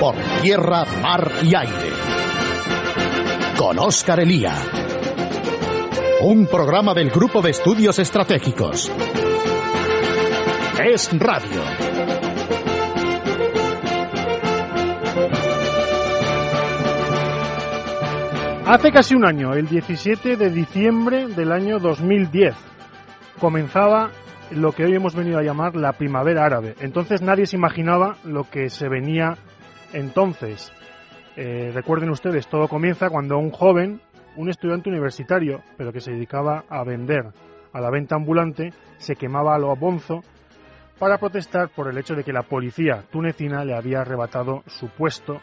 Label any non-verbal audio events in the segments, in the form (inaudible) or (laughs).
por tierra, mar y aire. Con Óscar Elía. Un programa del Grupo de Estudios Estratégicos. Es Radio. Hace casi un año, el 17 de diciembre del año 2010, comenzaba lo que hoy hemos venido a llamar la primavera árabe. Entonces nadie se imaginaba lo que se venía entonces. Eh, recuerden ustedes, todo comienza cuando un joven, un estudiante universitario, pero que se dedicaba a vender, a la venta ambulante, se quemaba a lo bonzo para protestar por el hecho de que la policía tunecina le había arrebatado su puesto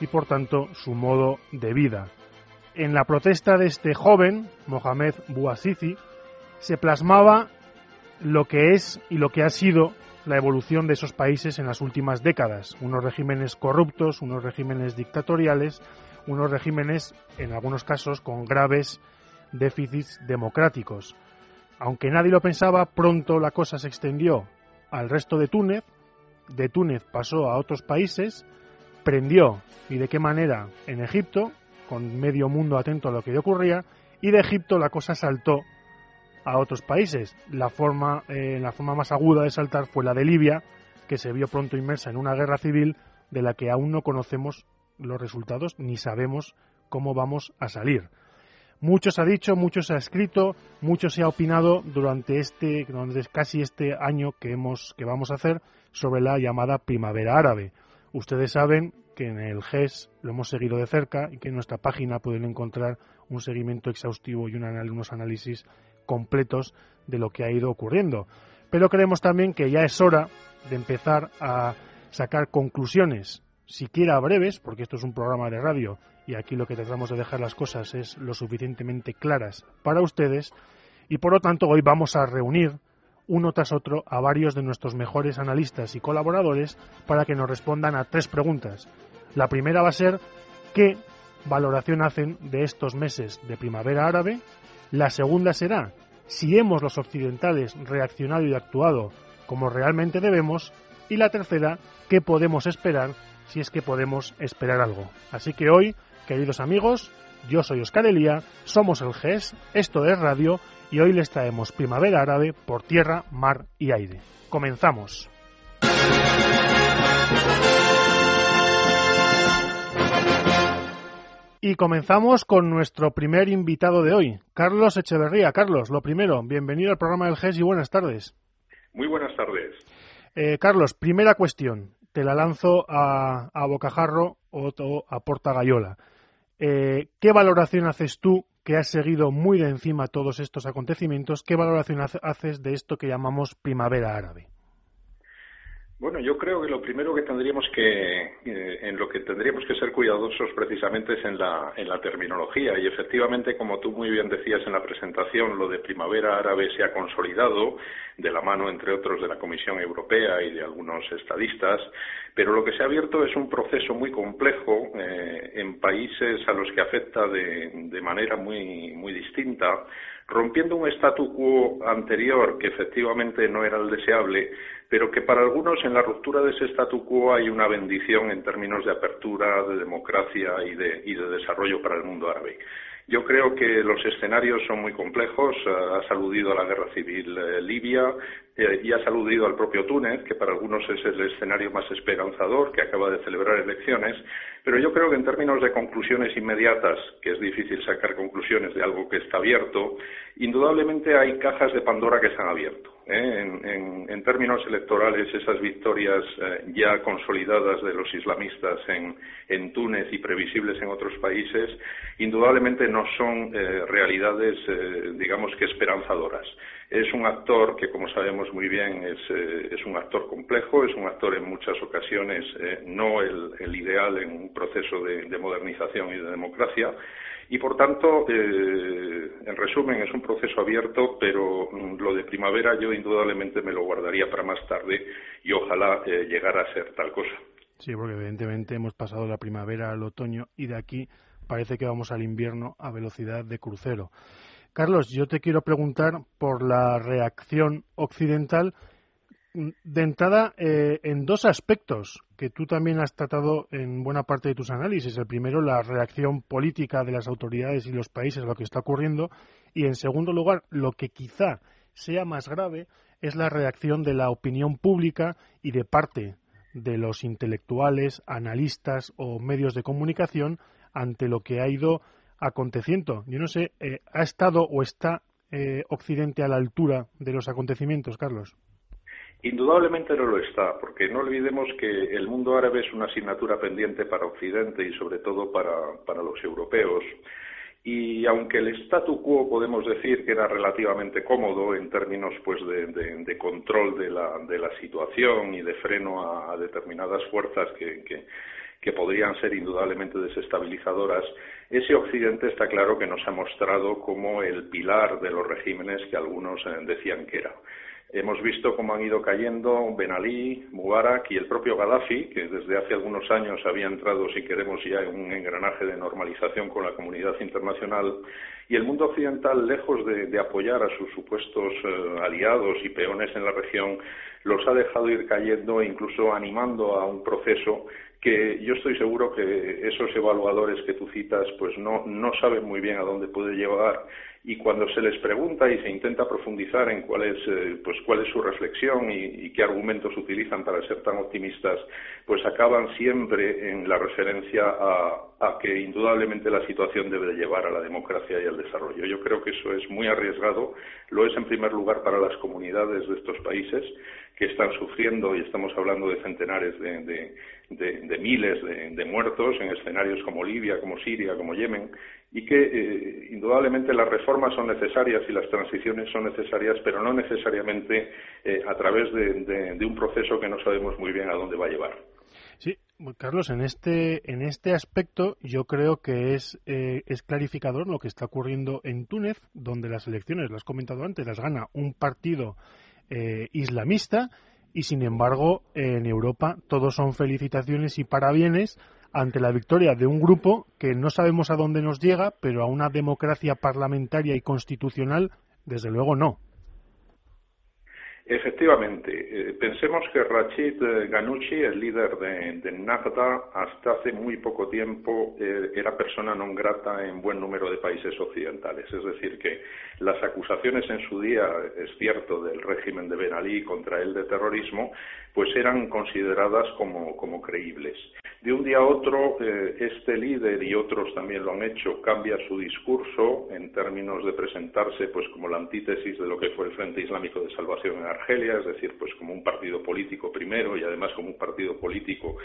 y por tanto su modo de vida. En la protesta de este joven, Mohamed Bouazizi, se plasmaba lo que es y lo que ha sido la evolución de esos países en las últimas décadas. Unos regímenes corruptos, unos regímenes dictatoriales, unos regímenes, en algunos casos, con graves déficits democráticos. Aunque nadie lo pensaba, pronto la cosa se extendió al resto de Túnez, de Túnez pasó a otros países, prendió, y de qué manera, en Egipto, con medio mundo atento a lo que ocurría, y de Egipto la cosa saltó a otros países. La forma, eh, la forma más aguda de saltar fue la de Libia, que se vio pronto inmersa en una guerra civil de la que aún no conocemos los resultados ni sabemos cómo vamos a salir. Mucho se ha dicho, mucho se ha escrito, mucho se ha opinado durante este, durante casi este año que hemos, que vamos a hacer sobre la llamada primavera árabe. Ustedes saben que en el GES lo hemos seguido de cerca y que en nuestra página pueden encontrar un seguimiento exhaustivo y unos análisis completos de lo que ha ido ocurriendo. Pero creemos también que ya es hora de empezar a sacar conclusiones, siquiera breves, porque esto es un programa de radio y aquí lo que tratamos de dejar las cosas es lo suficientemente claras para ustedes, y por lo tanto hoy vamos a reunir uno tras otro a varios de nuestros mejores analistas y colaboradores para que nos respondan a tres preguntas. La primera va a ser qué valoración hacen de estos meses de primavera árabe. La segunda será si hemos los occidentales reaccionado y actuado como realmente debemos. Y la tercera, qué podemos esperar si es que podemos esperar algo. Así que hoy, queridos amigos, yo soy Oscar Elía, somos el GES, esto es Radio y hoy les traemos Primavera Árabe por tierra, mar y aire. Comenzamos. Y comenzamos con nuestro primer invitado de hoy, Carlos Echeverría. Carlos, lo primero, bienvenido al programa del GES y buenas tardes. Muy buenas tardes. Eh, Carlos, primera cuestión, te la lanzo a, a Bocajarro o, a Porta Gallola. Eh, ¿Qué valoración haces tú, que has seguido muy de encima todos estos acontecimientos, qué valoración haces de esto que llamamos primavera árabe? Bueno, yo creo que lo primero que tendríamos que, eh, en lo que tendríamos que ser cuidadosos precisamente es en la, terminología. Y efectivamente, como tú muy bien decías en la presentación, lo de primavera árabe se ha consolidado de la mano, entre otros, de la Comisión Europea y de algunos estadistas. Pero lo que se ha abierto es un proceso muy complejo eh, en países a los que afecta de, de manera muy, muy distinta rompiendo un statu quo anterior que efectivamente no era el deseable, pero que para algunos en la ruptura de ese statu quo hay una bendición en términos de apertura, de democracia y de, y de desarrollo para el mundo árabe. Yo creo que los escenarios son muy complejos. Ha aludido a la guerra civil eh, libia eh, y ha aludido al propio Túnez, que para algunos es el escenario más esperanzador, que acaba de celebrar elecciones. Pero yo creo que en términos de conclusiones inmediatas, que es difícil sacar conclusiones de algo que está abierto, indudablemente hay cajas de Pandora que se han abierto. ¿Eh? En, en, términos electorales, esas victorias eh, ya consolidadas de los islamistas en, en, Túnez y previsibles en otros países, indudablemente no son eh, realidades, digamos que esperanzadoras. Es un actor que, como sabemos muy bien, es, es un actor complejo, es un actor en muchas ocasiones no el, ideal en un proceso de modernización y de democracia, y por tanto, eh, en resumen, es un proceso abierto, pero mm, lo de primavera yo indudablemente me lo guardaría para más tarde y ojalá eh, llegara a ser tal cosa. Sí, porque evidentemente hemos pasado la primavera al otoño y de aquí parece que vamos al invierno a velocidad de crucero. Carlos, yo te quiero preguntar por la reacción occidental de entrada, eh, en dos aspectos que tú también has tratado en buena parte de tus análisis. El primero, la reacción política de las autoridades y los países a lo que está ocurriendo. Y, en segundo lugar, lo que quizá sea más grave es la reacción de la opinión pública y de parte de los intelectuales, analistas o medios de comunicación ante lo que ha ido aconteciendo. Yo no sé, eh, ¿ha estado o está eh, Occidente a la altura de los acontecimientos, Carlos? Indudablemente no lo está, porque no olvidemos que el mundo árabe es una asignatura pendiente para Occidente y sobre todo para, los europeos. Y aunque el statu quo podemos decir que era relativamente cómodo en términos pues de, control de la, de la, situación y de freno a, determinadas fuerzas que, que, podrían ser indudablemente desestabilizadoras, ese Occidente está claro que nos ha mostrado como el pilar de los regímenes que algunos eh, decían que era. Hemos visto cómo han ido cayendo Ben Ali, Mubarak y el propio Gaddafi, que desde hace algunos años había entrado, si queremos, ya en un engranaje de normalización con la comunidad internacional. Y el mundo occidental, lejos de, apoyar a sus supuestos eh, aliados y peones en la región, los ha dejado ir cayendo e incluso animando a un proceso que yo estoy seguro que esos evaluadores que tú citas pues no, no saben muy bien a dónde puede llevar y cuando se les pregunta y se intenta profundizar en cuál es, eh, pues cuál es su reflexión y, qué argumentos utilizan para ser tan optimistas, pues acaban siempre en la referencia a, a, que indudablemente la situación debe llevar a la democracia y al desarrollo. Yo creo que eso es muy arriesgado, lo es en primer lugar para las comunidades de estos países que están sufriendo, y estamos hablando de centenares de, de, miles de, muertos en escenarios como Libia, como Siria, como Yemen, y que eh, indudablemente las reformas son necesarias y las transiciones son necesarias, pero no necesariamente eh, a través de, un proceso que no sabemos muy bien a dónde va a llevar. Sí, Carlos, en este, en este aspecto yo creo que es, eh, es clarificador lo que está ocurriendo en Túnez, donde las elecciones, lo has comentado antes, las gana un partido islamista y sin embargo en Europa todos son felicitaciones y parabienes ante la victoria de un grupo que no sabemos a dónde nos llega, pero a una democracia parlamentaria y constitucional, desde luego no. Efectivamente, eh, pensemos que Rachid eh, Ghanouchi, el líder de, de hasta hace muy poco tiempo eh, era persona non grata en buen número de países occidentales. Es decir, que las acusaciones en su día, es cierto, del régimen de Ben Ali contra él de terrorismo, pues eran consideradas como, como creíbles. De un día a otro, este líder y otros también lo han hecho, cambia su discurso en términos de presentarse pues como la antítesis de lo que fue el Frente Islámico de Salvación en Argelia, es decir, pues como un partido político primero y además como un partido político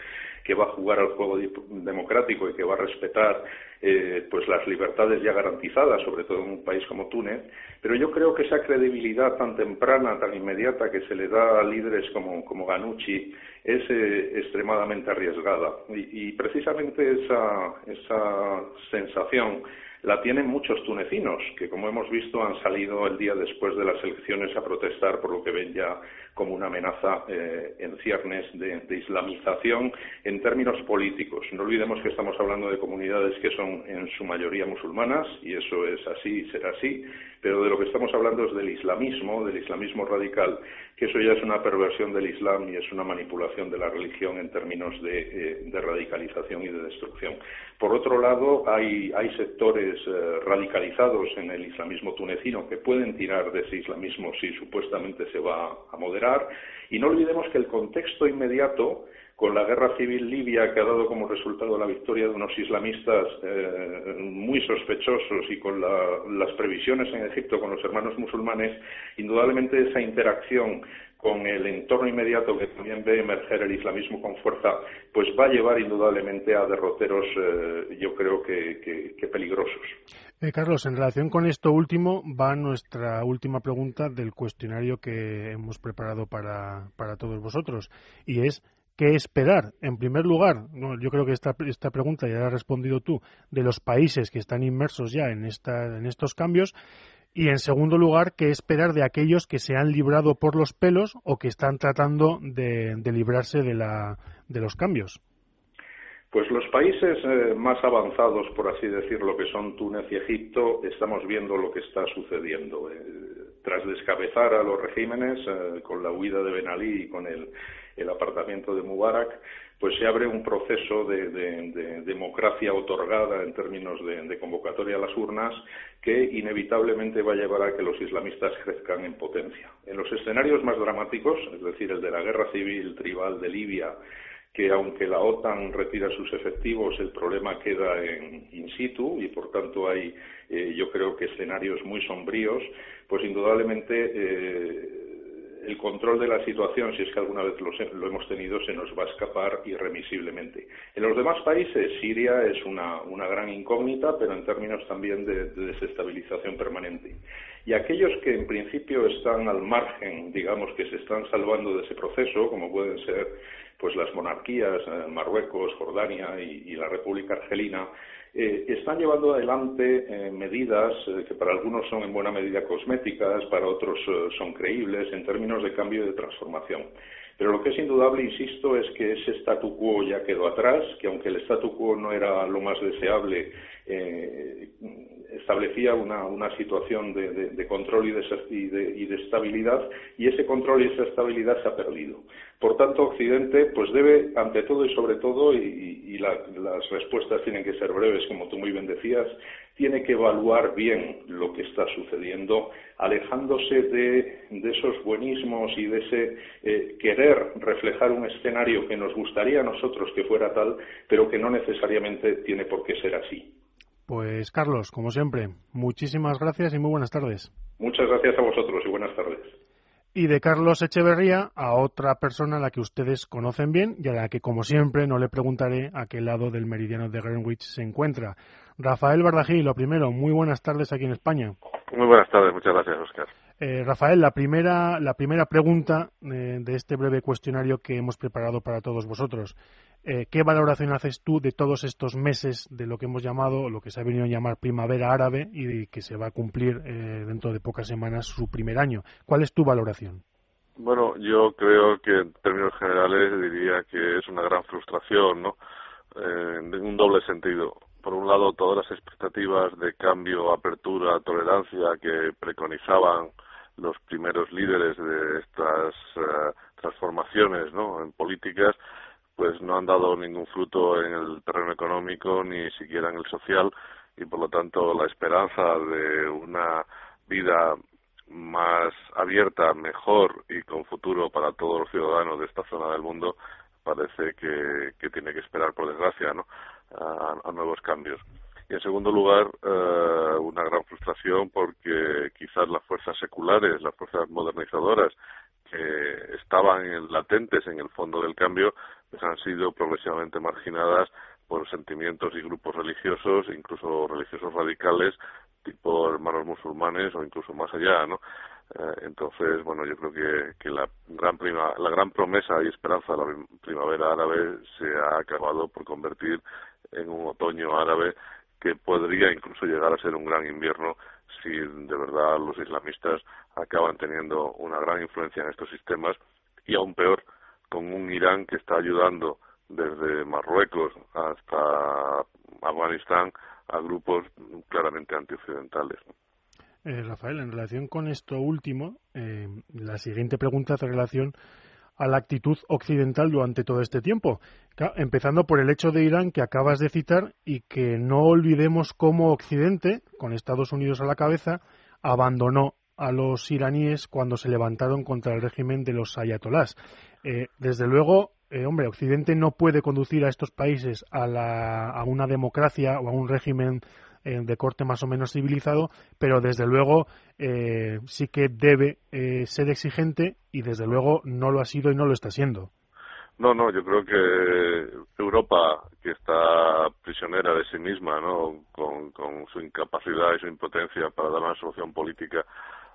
que va a jugar al juego democrático y que va a respetar eh, pues las libertades ya garantizadas, sobre todo en un país como Túnez. Pero yo creo que esa credibilidad tan temprana, tan inmediata que se le da a líderes como, como Ganucci es eh, extremadamente arriesgada. Y, y precisamente esa, esa sensación la tienen muchos tunecinos, que como hemos visto han salido el día después de las elecciones a protestar por lo que ven ya como una amenaza eh, en ciernes de, islamización en términos políticos. No olvidemos que estamos hablando de comunidades que son en su mayoría musulmanas, y eso es así y será así, pero de lo que estamos hablando es del islamismo, del islamismo radical, que eso ya es una perversión del Islam y es una manipulación de la religión en términos de, eh, radicalización y de destrucción. Por otro lado, hay, sectores eh, radicalizados en el islamismo tunecino que pueden tirar de ese islamismo si supuestamente se va a moderar. Y no olvidemos que el contexto inmediato con la guerra civil libia que ha dado como resultado la victoria de unos islamistas eh, muy sospechosos y con las previsiones en Egipto con los hermanos musulmanes, indudablemente esa interacción con el entorno inmediato que también ve emerger el islamismo con fuerza, pues va a llevar indudablemente a derroteros, eh, yo creo que, peligrosos. Eh, Carlos, en relación con esto último, va nuestra última pregunta del cuestionario que hemos preparado para, para todos vosotros, y es ¿Qué esperar? En primer lugar, yo creo que esta, pregunta ya la has respondido tú, de los países que están inmersos ya en, estos cambios. Y en segundo lugar, ¿qué esperar de aquellos que se han librado por los pelos o que están tratando de, librarse de los cambios? Pues los países eh, más avanzados, por así decirlo, que son Túnez y Egipto, estamos viendo lo que está sucediendo. Eh, tras descabezar a los regímenes con la huida de Ben Ali y con el, el apartamiento de Mubarak, pues se abre un proceso de, democracia otorgada en términos de, convocatoria a las urnas que inevitablemente va a llevar a que los islamistas crezcan en potencia. En los escenarios más dramáticos, es decir, el de la guerra civil tribal de Libia, que aunque la OTAN retira sus efectivos, el problema queda en in situ y por tanto hay, eh, yo creo que escenarios muy sombríos, pues indudablemente eh, el control de la situación, si es que alguna vez lo, hemos tenido, se nos va a escapar irremisiblemente. En los demás países, Siria es una, gran incógnita, pero en términos también de, desestabilización permanente. Y aquellos que en principio están al margen, digamos, que se están salvando de ese proceso, como pueden ser pues las monarquías, eh, Marruecos, Jordania y la República Argelina, eh, están llevando adelante eh, medidas eh, que para algunos son en buena medida cosméticas, para otros son creíbles en términos de cambio y de transformación. Pero lo que es indudable, insisto, es que ese statu quo ya quedó atrás, que aunque el statu quo no era lo más deseable, establecía una, situación de, control y de, y de, estabilidad, y ese control y esa estabilidad se ha perdido. Por tanto, Occidente pues debe, ante todo y sobre todo, y, las respuestas tienen que ser breves, como tú muy bien decías, tiene que evaluar bien lo que está sucediendo, alejándose de, esos buenismos y de ese eh, querer reflejar un escenario que nos gustaría a nosotros que fuera tal, pero que no necesariamente tiene por qué ser así. Pues Carlos, como siempre, muchísimas gracias y muy buenas tardes. Muchas gracias a vosotros y buenas tardes y de Carlos Echeverría a otra persona a la que ustedes conocen bien y a la que, como siempre, no le preguntaré a qué lado del meridiano de Greenwich se encuentra. Rafael Bardají, lo primero, muy buenas tardes aquí en España. Muy buenas tardes, muchas gracias, Oscar. Eh, Rafael, la primera, la primera pregunta eh, de este breve cuestionario que hemos preparado para todos vosotros. Eh, ¿Qué valoración haces tú de todos estos meses de lo que hemos llamado, lo que se ha venido a llamar primavera árabe y que se va a cumplir dentro de pocas semanas su primer año? ¿Cuál es tu valoración? Bueno, yo creo que en términos generales diría que es una gran frustración, ¿no? en un doble sentido por un lado, todas las expectativas de cambio, apertura, tolerancia que preconizaban los primeros líderes de estas eh, transformaciones ¿no? en políticas, pues no han dado ningún fruto en el terreno económico ni siquiera en el social y por lo tanto la esperanza de una vida más abierta, mejor y con futuro para todos los ciudadanos de esta zona del mundo parece que, que tiene que esperar, por desgracia, ¿no? a, nuevos cambios. Y en segundo lugar, eh, una gran frustración porque quizás las fuerzas seculares, las fuerzas modernizadoras que estaban latentes en el fondo del cambio, pues han sido progresivamente marginadas por sentimientos y grupos religiosos, incluso religiosos radicales, tipo hermanos musulmanes o incluso más allá, ¿no? Eh, entonces, bueno, yo creo que, que la gran prima, la gran promesa y esperanza de la primavera árabe se ha acabado por convertir en un otoño árabe que podría incluso llegar a ser un gran invierno si de verdad los islamistas acaban teniendo una gran influencia en estos sistemas y aún peor con un Irán que está ayudando desde Marruecos hasta Afganistán a grupos claramente antioccidentales. Eh, Rafael, en relación con esto último, eh, la siguiente pregunta hace relación a la actitud occidental durante todo este tiempo. Empezando por el hecho de Irán que acabas de citar y que no olvidemos cómo Occidente, con Estados Unidos a la cabeza, abandonó a los iraníes cuando se levantaron contra el régimen de los ayatolás. Eh, desde luego, eh, hombre, Occidente no puede conducir a estos países a, a una democracia o a un régimen eh, de corte más o menos civilizado, pero desde luego eh, sí que debe eh, ser exigente y desde luego no lo ha sido y no lo está siendo. No, no, yo creo que Europa, que está prisionera de sí misma, ¿no? con, su incapacidad y su impotencia para dar una solución política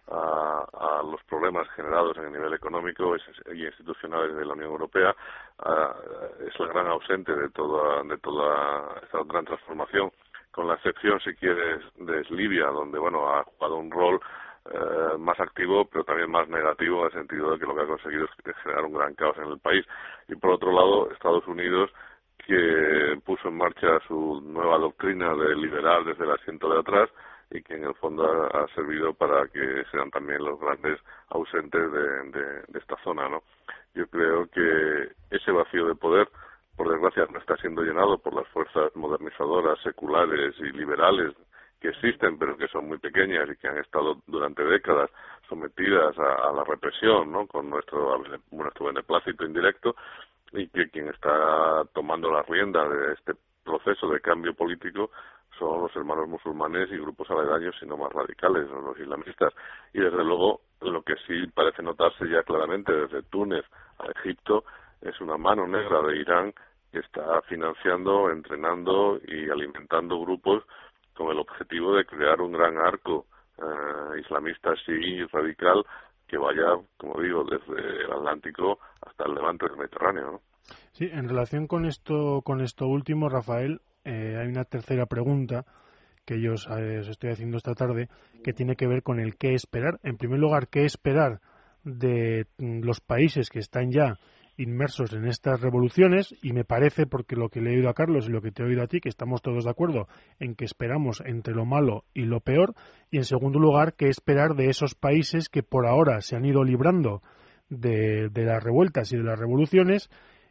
a, los problemas generados en el nivel económico y institucional de la Unión Europea, es la gran ausente de toda, de toda esta gran transformación con la excepción, si quieres, de Libia, donde, bueno, ha jugado un rol eh, más activo, pero también más negativo, en el sentido de que lo que ha conseguido es generar un gran caos en el país. Y por otro lado, Estados Unidos, que puso en marcha su nueva doctrina de liberal desde el asiento de atrás y que en el fondo ha, servido para que sean también los grandes ausentes de, esta zona, ¿no? Yo creo que ese vacío de poder, por desgracia, no está siendo llenado por las fuerzas modernizadoras, seculares y liberales que existen, pero que son muy pequeñas y que han estado durante décadas sometidas a, la represión, ¿no? Con nuestro, nuestro beneplácito indirecto y que quien está tomando la rienda de este proceso de cambio político son los hermanos musulmanes y grupos aledaños, sino más radicales, los islamistas. Y desde luego, lo que sí parece notarse ya claramente desde Túnez a Egipto es una mano negra de Irán que está financiando, entrenando y alimentando grupos con el objetivo de crear un gran arco eh, islamista así radical que vaya, como digo, desde el Atlántico hasta el levante del Mediterráneo. Sí, en relación con esto, con esto último, Rafael, eh, hay una tercera pregunta que yo os, eh, estoy haciendo esta tarde que tiene que ver con el qué esperar. En primer lugar, qué esperar de mm, los países que están ya inmersos en estas revoluciones y me parece, porque lo que le he oído a Carlos y lo que te he oído a ti, que estamos todos de acuerdo en que esperamos entre lo malo y lo peor y en segundo lugar, qué esperar de esos países que por ahora se han ido librando de, de las revueltas y de las revoluciones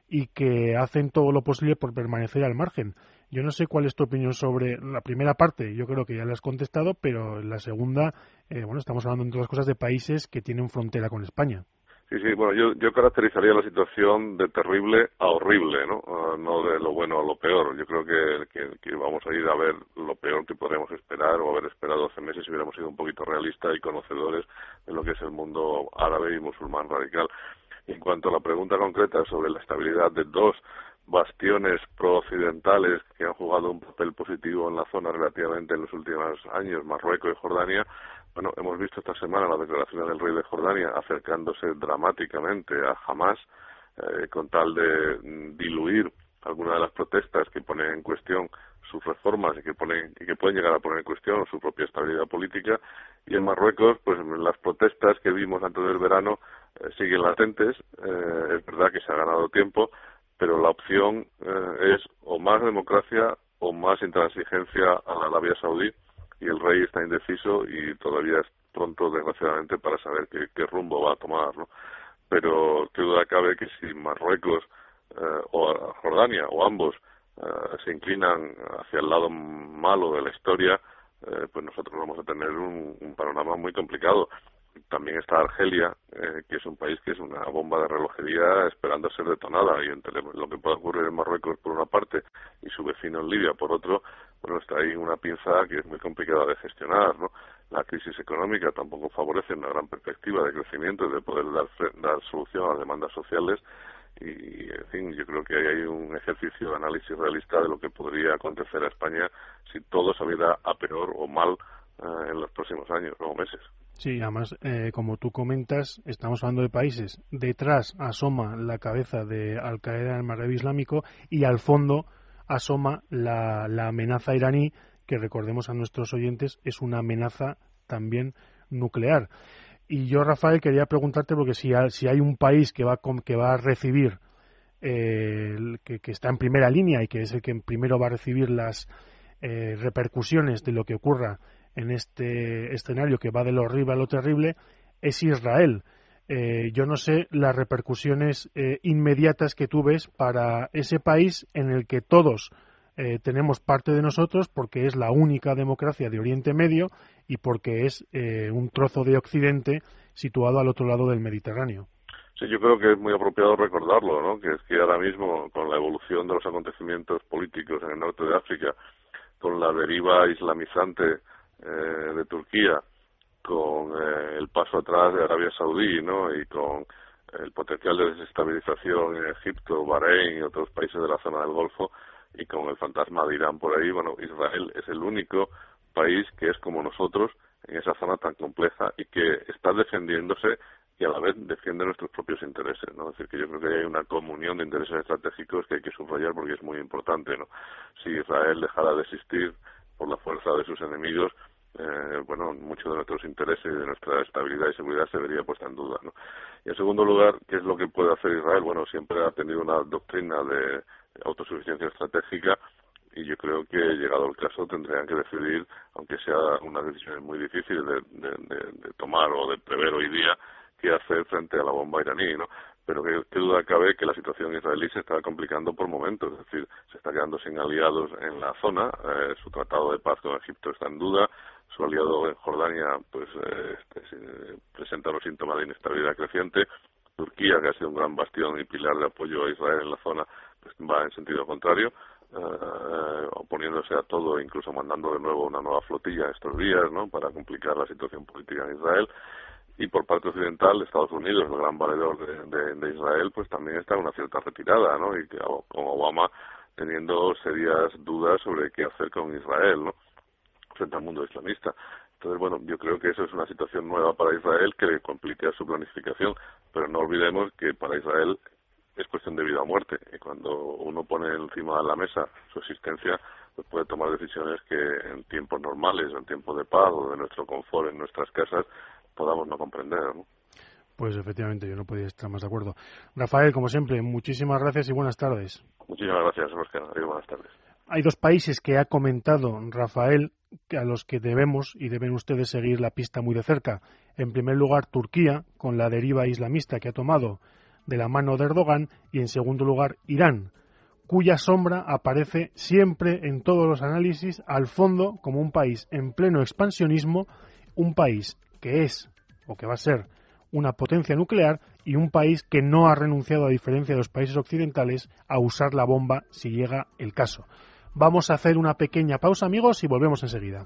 y que hacen todo lo posible por permanecer al margen. Yo no sé cuál es tu opinión sobre la primera parte, yo creo que ya la has contestado, pero la segunda, eh, bueno, estamos hablando entre otras cosas de países que tienen frontera con España. Sí, sí, bueno, yo, yo caracterizaría la situación de terrible a horrible, ¿no? Ah, no de lo bueno a lo peor. Yo creo que, que, vamos a ir a ver lo peor que podríamos esperar o haber esperado hace meses si hubiéramos sido un poquito realistas y conocedores de lo que es el mundo árabe y musulmán radical. En cuanto a la pregunta concreta sobre la estabilidad de dos bastiones pro-occidentales que han jugado un papel positivo en la zona relativamente en los últimos años, Marruecos y Jordania, bueno, hemos visto esta semana la declaración del rey de Jordania acercándose dramáticamente a Hamas eh, con tal de mm, diluir algunas de las protestas que ponen en cuestión sus reformas y que ponen y que pueden llegar a poner en cuestión su propia estabilidad política. Y en Marruecos pues las protestas que vimos antes del verano eh, siguen latentes. Eh, es verdad que se ha ganado tiempo pero la opción es o más democracia o más intransigencia a la Arabia Saudí y el rey está indeciso y todavía es pronto, desgraciadamente, para saber qué, rumbo va a tomar, ¿no? Pero qué duda cabe que si Marruecos eh, o Jordania o ambos eh, se inclinan hacia el lado malo de la historia, eh, pues nosotros vamos a tener un, panorama muy complicado. También está Argelia, que es un país que es una bomba de relojería esperando a ser detonada y entre lo que puede ocurrir en Marruecos por una parte y su vecino en Libia por otro, bueno, está ahí una pinza que es muy complicada de gestionar, ¿no? La crisis económica tampoco favorece una gran perspectiva de crecimiento y de poder dar, dar solución a las demandas sociales y, en fin, yo creo que hay un ejercicio de análisis realista de lo que podría acontecer a España si todo saliera a peor o mal eh, en los próximos años o meses. Sí, además, eh, como tú comentas, estamos hablando de países. Detrás asoma la cabeza de Al Qaeda en el Magreb Islámico y al fondo asoma la, amenaza iraní, que recordemos a nuestros oyentes, es una amenaza también nuclear. Y yo, Rafael, quería preguntarte, porque si, si hay un país que va, que va a recibir, eh, que, está en primera línea y que es el que primero va a recibir las eh, repercusiones de lo que ocurra en este escenario que va de lo horrible a lo terrible, es Israel. Eh, yo no sé las repercusiones eh, inmediatas que tú ves para ese país en el que todos eh, tenemos parte de nosotros porque es la única democracia de Oriente Medio y porque es un trozo de Occidente situado al otro lado del Mediterráneo. Sí, yo creo que es muy apropiado recordarlo, ¿no? Que es que ahora mismo, con la evolución de los acontecimientos políticos en el norte de África, con la deriva islamizante de Turquía, con eh, el paso atrás de Arabia Saudí, ¿no? Y con el potencial de desestabilización en Egipto, Bahrein y otros países de la zona del Golfo, y con el fantasma de Irán por ahí, bueno, Israel es el único país que es como nosotros en esa zona tan compleja y que está defendiéndose y a la vez defiende nuestros propios intereses, ¿no? Es decir, que yo creo que hay una comunión de intereses estratégicos que hay que subrayar porque es muy importante, ¿no? Si Israel dejara de existir por la fuerza de sus enemigos, eh, bueno, muchos de nuestros intereses y de nuestra estabilidad y seguridad se vería puesta en duda. ¿no? Y en segundo lugar, ¿qué es lo que puede hacer Israel? Bueno, siempre ha tenido una doctrina de autosuficiencia estratégica y yo creo que llegado el caso tendrían que decidir, aunque sea una decisión muy difícil de, de, tomar o de prever hoy día, qué hacer frente a la bomba iraní, ¿no? Pero qué, duda cabe que la situación israelí se está complicando por momentos, es decir, se está quedando sin aliados en la zona, eh, su tratado de paz con Egipto está en duda, su aliado en Jordania pues eh, este, presenta los síntomas de inestabilidad creciente, Turquía, que ha sido un gran bastión y pilar de apoyo a Israel en la zona, pues va en sentido contrario, eh, oponiéndose a todo, incluso mandando de nuevo una nueva flotilla estos días, ¿no? Para complicar la situación política en Israel. Y por parte occidental, Estados Unidos, el gran valedor de, Israel, pues también está en una cierta retirada, ¿no? Y que, con Obama teniendo serias dudas sobre qué hacer con Israel, ¿no? Frente al mundo islamista. Entonces, bueno, yo creo que eso es una situación nueva para Israel que le complica su planificación, pero no olvidemos que para Israel es cuestión de vida o muerte. Y cuando uno pone encima de la mesa su existencia, pues puede tomar decisiones que en tiempos normales, en tiempos de paz o de nuestro confort en nuestras casas, podamos no comprender. ¿no? Pues efectivamente, yo no podía estar más de acuerdo. Rafael, como siempre, muchísimas gracias y buenas tardes. Muchísimas gracias, Oscar. buenas tardes. Hay dos países que ha comentado Rafael a los que debemos y deben ustedes seguir la pista muy de cerca. En primer lugar, Turquía, con la deriva islamista que ha tomado de la mano de Erdogan y en segundo lugar Irán, cuya sombra aparece siempre en todos los análisis al fondo como un país en pleno expansionismo, un país que es o que va a ser una potencia nuclear y un país que no ha renunciado, a diferencia de los países occidentales, a usar la bomba si llega el caso. Vamos a hacer una pequeña pausa, amigos, y volvemos enseguida.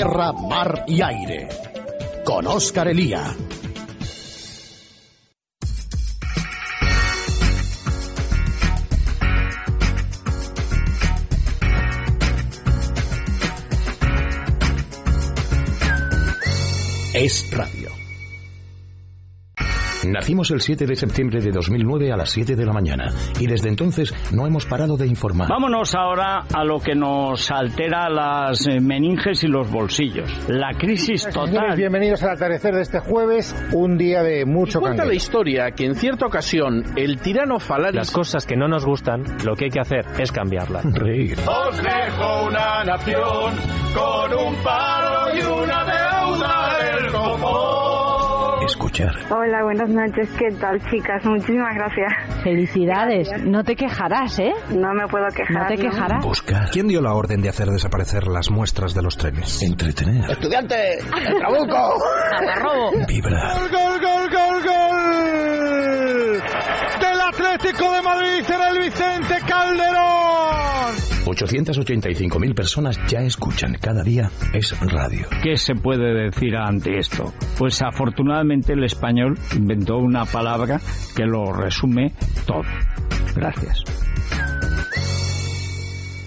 Tierra, mar y aire. Con Oscar Elía. Nacimos el 7 de septiembre de 2009 a las 7 de la mañana y desde entonces no hemos parado de informar. Vámonos ahora a lo que nos altera las eh, meninges y los bolsillos. La crisis total. bienvenidos al atardecer de este jueves, un día de mucho y cuenta la historia que en cierta ocasión el tirano Falaris... Las cosas que no nos gustan, lo que hay que hacer es cambiarlas. (laughs) Reír. Os dejo una nación con un paro y una deuda del escuchar. Hola, buenas noches. ¿Qué tal, chicas? Muchísimas gracias. Felicidades. No te quejarás, ¿eh? No me puedo quejar. No te quejarás. Buscar. ¿Quién dio la orden de hacer desaparecer las muestras de los trenes? Entretener. ¡Estudiante! ¡El (laughs) trabuco! ¡Agarrobo! Vibrar. ¡Gol, gol, gol, gol, gol! ¡Del Atlético de Madrid en el Vicente Calderón! 885.000 personas ya escuchan cada día es radio. ¿Qué se puede decir ante esto? Pues afortunadamente el español inventó una palabra que lo resume todo. Gracias.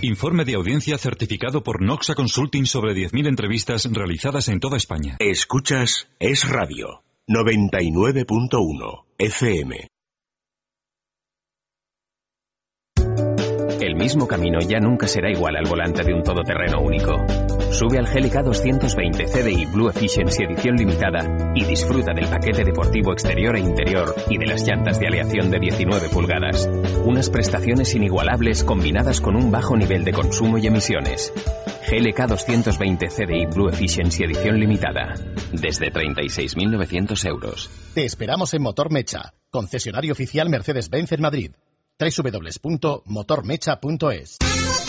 Informe de audiencia certificado por Noxa Consulting sobre 10.000 entrevistas realizadas en toda España. Escuchas Es Radio 99.1 FM. El mismo camino ya nunca será igual al volante de un todoterreno único. Sube al GLK 220 CDI Blue Efficiency edición limitada y disfruta del paquete deportivo exterior e interior y de las llantas de aleación de 19 pulgadas. Unas prestaciones inigualables combinadas con un bajo nivel de consumo y emisiones. GLK 220 CDI Blue Efficiency edición limitada. Desde 36.900 euros. Te esperamos en Motor Mecha, concesionario oficial Mercedes-Benz en Madrid www.motormecha.es.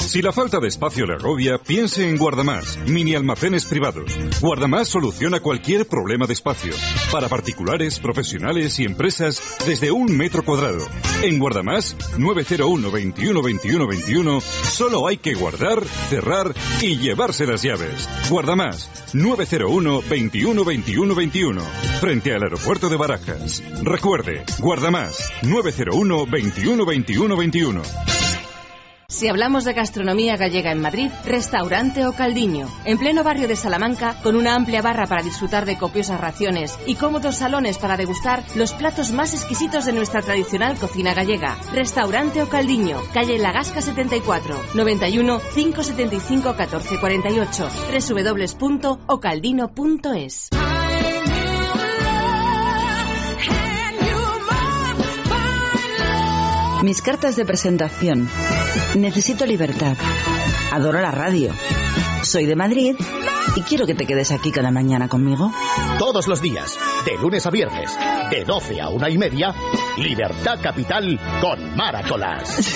Si la falta de espacio le agobia, piense en Guardamás, mini almacenes privados. Guardamás soluciona cualquier problema de espacio, para particulares, profesionales y empresas, desde un metro cuadrado. En Guardamás, 901 21 21 21, solo hay que guardar, cerrar y llevarse las llaves. Guardamás, 901 21 21 21, frente al aeropuerto de Barajas. Recuerde, Guardamás, 901 21 21 21. Si hablamos de gastronomía gallega en Madrid, restaurante o Caldiño. En pleno barrio de Salamanca, con una amplia barra para disfrutar de copiosas raciones y cómodos salones para degustar los platos más exquisitos de nuestra tradicional cocina gallega. Restaurante o Caldiño, calle Lagasca 74, 91 575 1448, www.ocaldino.es. Mis cartas de presentación. Necesito libertad. Adoro la radio. Soy de Madrid y quiero que te quedes aquí cada mañana conmigo. Todos los días, de lunes a viernes, de 12 a una y media, Libertad Capital con Maracolas. (laughs)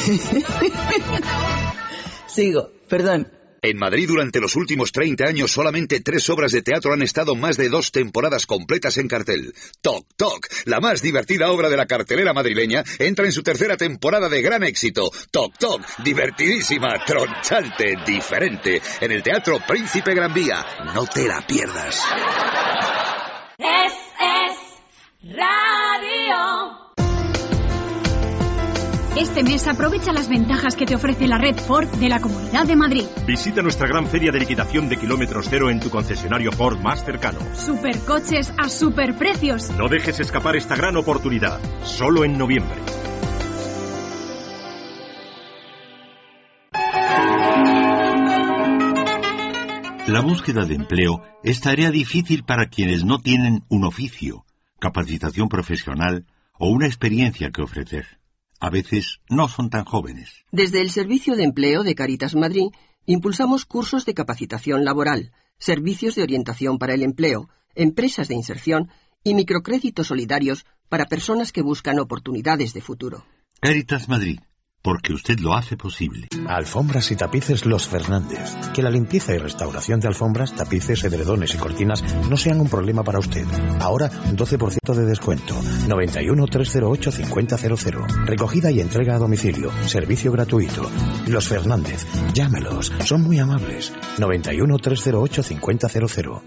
Sigo, perdón. En Madrid durante los últimos 30 años solamente tres obras de teatro han estado más de dos temporadas completas en cartel. Toc Toc, la más divertida obra de la cartelera madrileña, entra en su tercera temporada de gran éxito. Toc Toc, divertidísima, tronchante, diferente, en el Teatro Príncipe Gran Vía. No te la pierdas. Es, es. Este mes aprovecha las ventajas que te ofrece la red Ford de la Comunidad de Madrid. Visita nuestra gran feria de liquidación de kilómetros cero en tu concesionario Ford más cercano. Supercoches a superprecios. No dejes escapar esta gran oportunidad. Solo en noviembre. La búsqueda de empleo es tarea difícil para quienes no tienen un oficio, capacitación profesional o una experiencia que ofrecer a veces no son tan jóvenes. Desde el Servicio de Empleo de Caritas Madrid impulsamos cursos de capacitación laboral, servicios de orientación para el empleo, empresas de inserción y microcréditos solidarios para personas que buscan oportunidades de futuro. Caritas Madrid, porque usted lo hace posible. Alfombras y tapices Los Fernández. Que la limpieza y restauración de alfombras, tapices, edredones y cortinas no sean un problema para usted. Ahora, 12% de descuento. 91 308 5000. Recogida y entrega a domicilio. Servicio gratuito. Los Fernández. Llámelos. Son muy amables. 91 308 5000.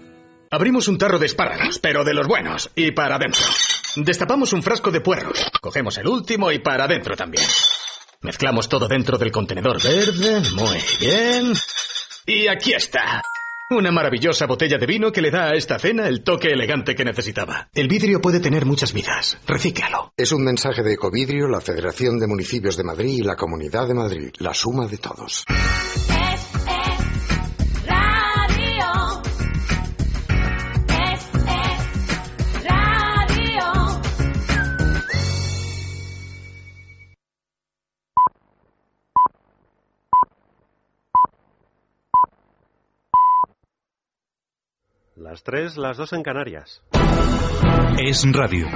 Abrimos un tarro de espárragos, pero de los buenos, y para adentro. Destapamos un frasco de puerros. Cogemos el último y para adentro también. Mezclamos todo dentro del contenedor verde. Muy bien. Y aquí está. Una maravillosa botella de vino que le da a esta cena el toque elegante que necesitaba. El vidrio puede tener muchas vidas. Recíclalo. Es un mensaje de Ecovidrio, la Federación de Municipios de Madrid y la Comunidad de Madrid. La suma de todos. Las tres, las dos en Canarias. Es radio.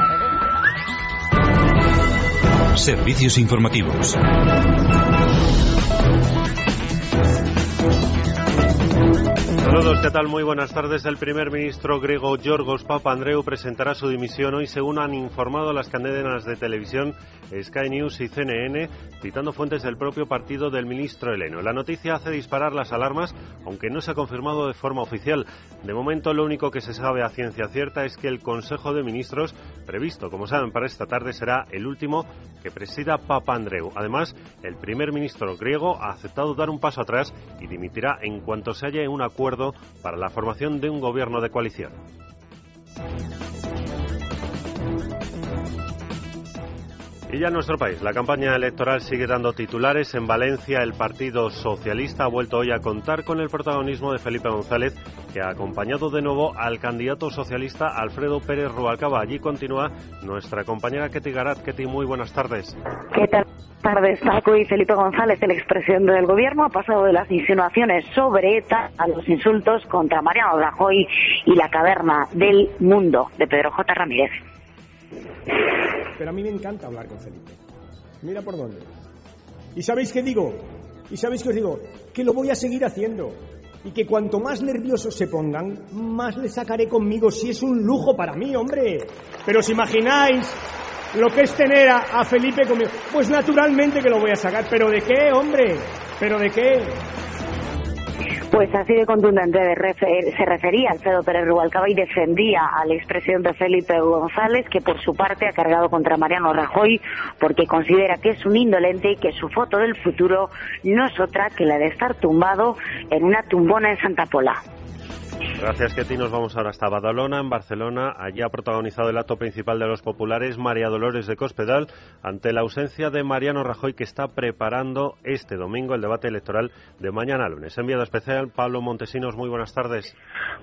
Servicios informativos. Saludos, ¿qué tal? Muy buenas tardes. El primer ministro griego Giorgos Papandreou presentará su dimisión hoy, según han informado las cadenas de televisión Sky News y CNN, citando fuentes del propio partido del ministro Heleno. La noticia hace disparar las alarmas, aunque no se ha confirmado de forma oficial. De momento, lo único que se sabe a ciencia cierta es que el Consejo de Ministros, previsto, como saben, para esta tarde, será el último que presida Papandreou. Además, el primer ministro griego ha aceptado dar un paso atrás y dimitirá en cuanto se haya un acuerdo para la formación de un gobierno de coalición. Y ya en nuestro país, la campaña electoral sigue dando titulares. En Valencia, el Partido Socialista ha vuelto hoy a contar con el protagonismo de Felipe González, que ha acompañado de nuevo al candidato socialista Alfredo Pérez Rubalcaba. Allí continúa nuestra compañera Ketty Garat. Ketty, muy buenas tardes. ¿Qué tal? tardes, y Felipe González, el expresidente del gobierno, ha pasado de las insinuaciones sobre ETA a los insultos contra Mariano Rajoy y la caverna del mundo de Pedro J. Ramírez. Pero a mí me encanta hablar con Felipe. Mira por dónde. ¿Y sabéis qué digo? ¿Y sabéis qué os digo? Que lo voy a seguir haciendo. Y que cuanto más nerviosos se pongan, más le sacaré conmigo. Si es un lujo para mí, hombre. Pero os imagináis lo que es tener a, a Felipe conmigo. Pues naturalmente que lo voy a sacar. ¿Pero de qué, hombre? ¿Pero de qué? Pues así de contundente se refería Alfredo Pérez Rubalcaba y defendía al expresidente Felipe González, que por su parte ha cargado contra Mariano Rajoy porque considera que es un indolente y que su foto del futuro no es otra que la de estar tumbado en una tumbona en Santa Pola. Gracias, Ketty. Nos vamos ahora hasta Badalona, en Barcelona. Allí ha protagonizado el acto principal de los populares María Dolores de Cospedal ante la ausencia de Mariano Rajoy, que está preparando este domingo el debate electoral de mañana lunes. Enviado especial, Pablo Montesinos. Muy buenas tardes.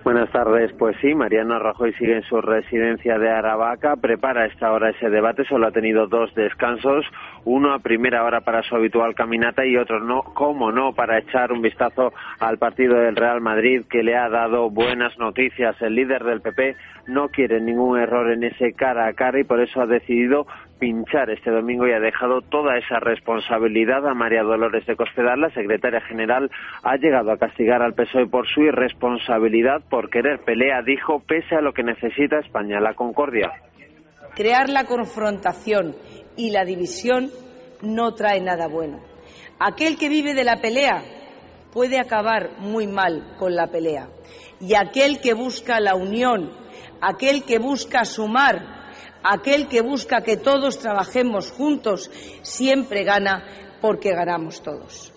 Buenas tardes. Pues sí, Mariano Rajoy sigue en su residencia de Aravaca. Prepara esta hora ese debate. Solo ha tenido dos descansos. Uno a primera hora para su habitual caminata y otro no, como no, para echar un vistazo al partido del Real Madrid que le ha dado buenas noticias. El líder del PP no quiere ningún error en ese cara a cara y por eso ha decidido pinchar este domingo y ha dejado toda esa responsabilidad a María Dolores de Cospedal. La secretaria general ha llegado a castigar al PSOE por su irresponsabilidad por querer pelea, dijo, pese a lo que necesita España, la concordia. Crear la confrontación y la división no trae nada bueno. Aquel que vive de la pelea puede acabar muy mal con la pelea y aquel que busca la unión, aquel que busca sumar, aquel que busca que todos trabajemos juntos, siempre gana porque ganamos todos.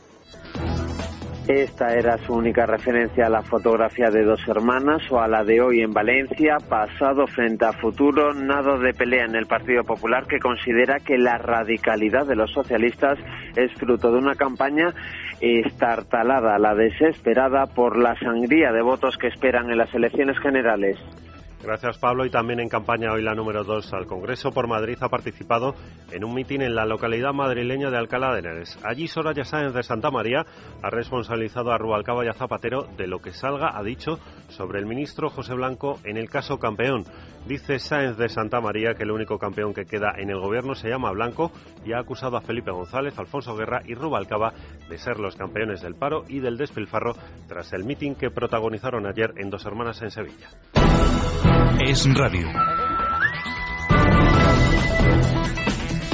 Esta era su única referencia a la fotografía de dos hermanas o a la de hoy en Valencia, pasado frente a futuro, nada de pelea en el Partido Popular que considera que la radicalidad de los socialistas es fruto de una campaña estartalada, la desesperada por la sangría de votos que esperan en las elecciones generales. Gracias, Pablo. Y también en campaña hoy la número 2 al Congreso por Madrid ha participado en un mitin en la localidad madrileña de Alcalá de Henares. Allí Soraya Sáenz de Santa María ha responsabilizado a Rubalcaba y a Zapatero de lo que salga, ha dicho, sobre el ministro José Blanco en el caso campeón. Dice Sáenz de Santa María que el único campeón que queda en el gobierno se llama Blanco y ha acusado a Felipe González, Alfonso Guerra y Rubalcaba de ser los campeones del paro y del despilfarro tras el mitin que protagonizaron ayer en Dos Hermanas en Sevilla. Es Radio.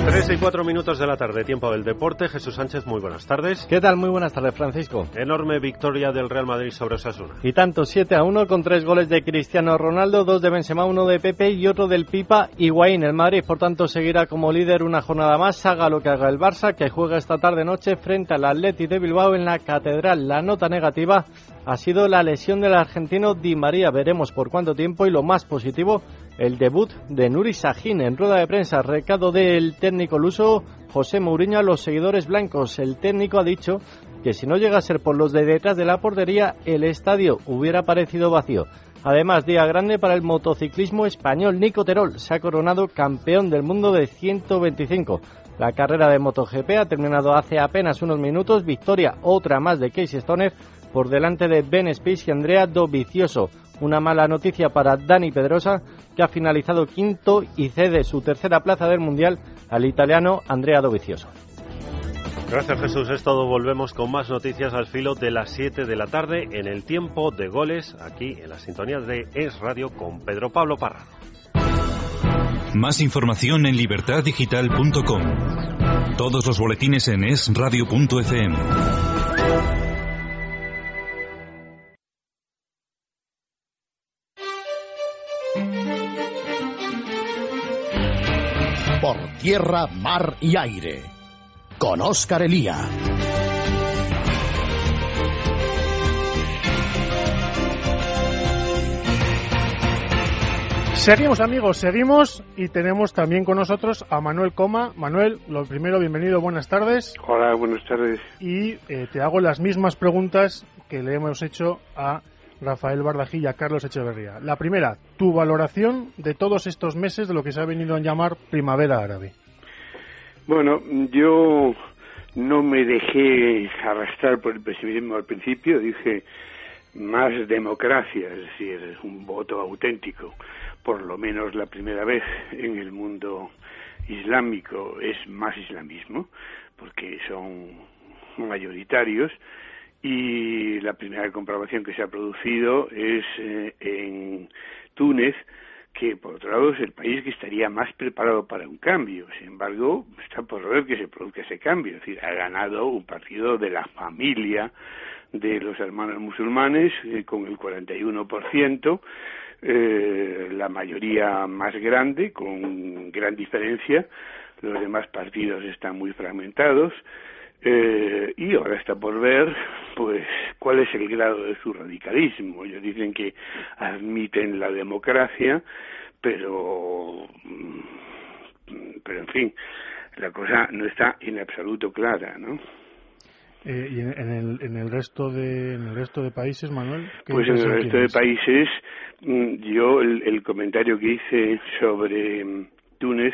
Tres y cuatro minutos de la tarde, tiempo del deporte. Jesús Sánchez, muy buenas tardes. ¿Qué tal? Muy buenas tardes, Francisco. Enorme victoria del Real Madrid sobre Osasuna. Y tanto, 7 a 1 con tres goles de Cristiano Ronaldo, dos de Benzema, uno de Pepe y otro del Pipa Higuaín. El Madrid, por tanto, seguirá como líder una jornada más, haga lo que haga el Barça, que juega esta tarde-noche frente al Atleti de Bilbao en la Catedral. La nota negativa ha sido la lesión del argentino Di María. Veremos por cuánto tiempo y lo más positivo, el debut de Nuri Sahin en rueda de prensa. Recado del técnico luso José Mourinho a los seguidores blancos. El técnico ha dicho que si no llega a ser por los de detrás de la portería, el estadio hubiera parecido vacío. Además, día grande para el motociclismo español. Nico Terol se ha coronado campeón del mundo de 125. La carrera de MotoGP ha terminado hace apenas unos minutos. Victoria, otra más de Casey Stoner, por delante de Ben Spies y Andrea Dovizioso. Una mala noticia para Dani Pedrosa, que ha finalizado quinto y cede su tercera plaza del Mundial al italiano Andrea Dovizioso. Gracias Jesús, es todo. Volvemos con más noticias al filo de las 7 de la tarde en el tiempo de goles, aquí en las sintonías de Es Radio con Pedro Pablo Parra. Más información en libertaddigital.com. Todos los boletines en esradio.fm. Por tierra, mar y aire. Con Óscar Elía. Seguimos amigos, seguimos y tenemos también con nosotros a Manuel Coma. Manuel, lo primero, bienvenido, buenas tardes. Hola, buenas tardes. Y eh, te hago las mismas preguntas que le hemos hecho a Rafael Bardají y a Carlos Echeverría. La primera, tu valoración de todos estos meses de lo que se ha venido a llamar primavera árabe. Bueno, yo no me dejé arrastrar por el pesimismo al principio, dije más democracia, es decir, un voto auténtico por lo menos la primera vez en el mundo islámico es más islamismo, porque son mayoritarios, y la primera comprobación que se ha producido es eh, en Túnez, que por otro lado es el país que estaría más preparado para un cambio. Sin embargo, está por ver que se produzca ese cambio. Es decir, ha ganado un partido de la familia de los hermanos musulmanes eh, con el 41%, eh, la mayoría más grande, con gran diferencia. Los demás partidos están muy fragmentados. Eh, y ahora está por ver, pues, cuál es el grado de su radicalismo. Ellos dicen que admiten la democracia, pero, mm, pero en fin, la cosa no está en absoluto clara, ¿no? Eh, ¿Y en, el, en, el resto de, en el resto de países, Manuel? Pues en el resto de países, mm, yo el, comentario que hice sobre mm, Túnez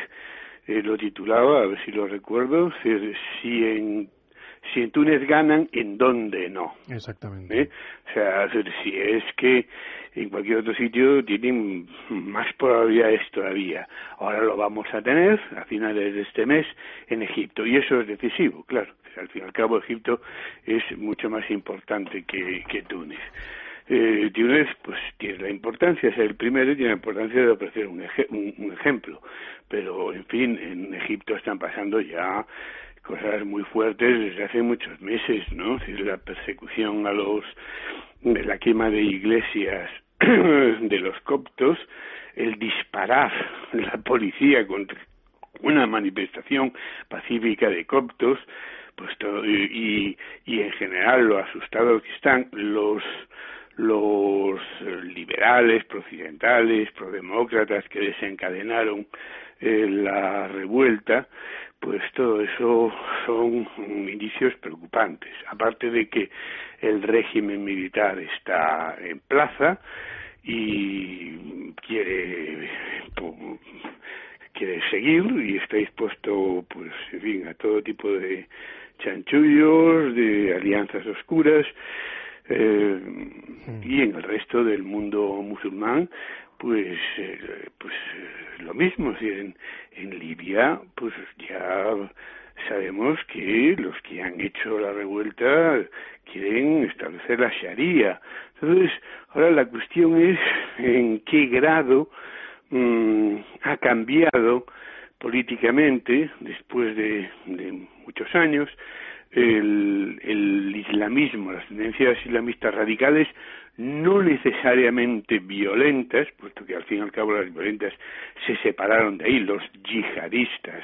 eh, lo titulaba, a ver si lo recuerdo, si en si en Túnez ganan, ¿en dónde no? Exactamente. ¿Eh? O sea, si es que en cualquier otro sitio tienen más probabilidades todavía. Ahora lo vamos a tener a finales de este mes en Egipto y eso es decisivo, claro al fin y al cabo Egipto es mucho más importante que, que Túnez. Eh, Túnez pues tiene la importancia, es el primero y tiene la importancia de ofrecer un, un, ejemplo, pero en fin, en Egipto están pasando ya cosas muy fuertes desde hace muchos meses, ¿no? Es la persecución a los, la quema de iglesias (clears throat) de los coptos, el disparar la policía contra una manifestación pacífica de coptos, pues todo, y, y en general lo asustados que están los los liberales, prooccidentales, prodemócratas que desencadenaron eh, la revuelta, pues todo eso son indicios preocupantes. Aparte de que el régimen militar está en plaza y quiere quiere seguir y está dispuesto, pues, en fin, a todo tipo de chanchullos, de alianzas oscuras, eh, y en el resto del mundo musulmán, pues, eh, pues eh, lo mismo, en, en Libia, pues ya sabemos que los que han hecho la revuelta quieren establecer la Sharia. Entonces, ahora la cuestión es en qué grado mm, ha cambiado políticamente, después de, muchos años, el, el, islamismo, las tendencias islamistas radicales, no necesariamente violentas, puesto que al fin y al cabo las violentas se separaron de ahí, los yihadistas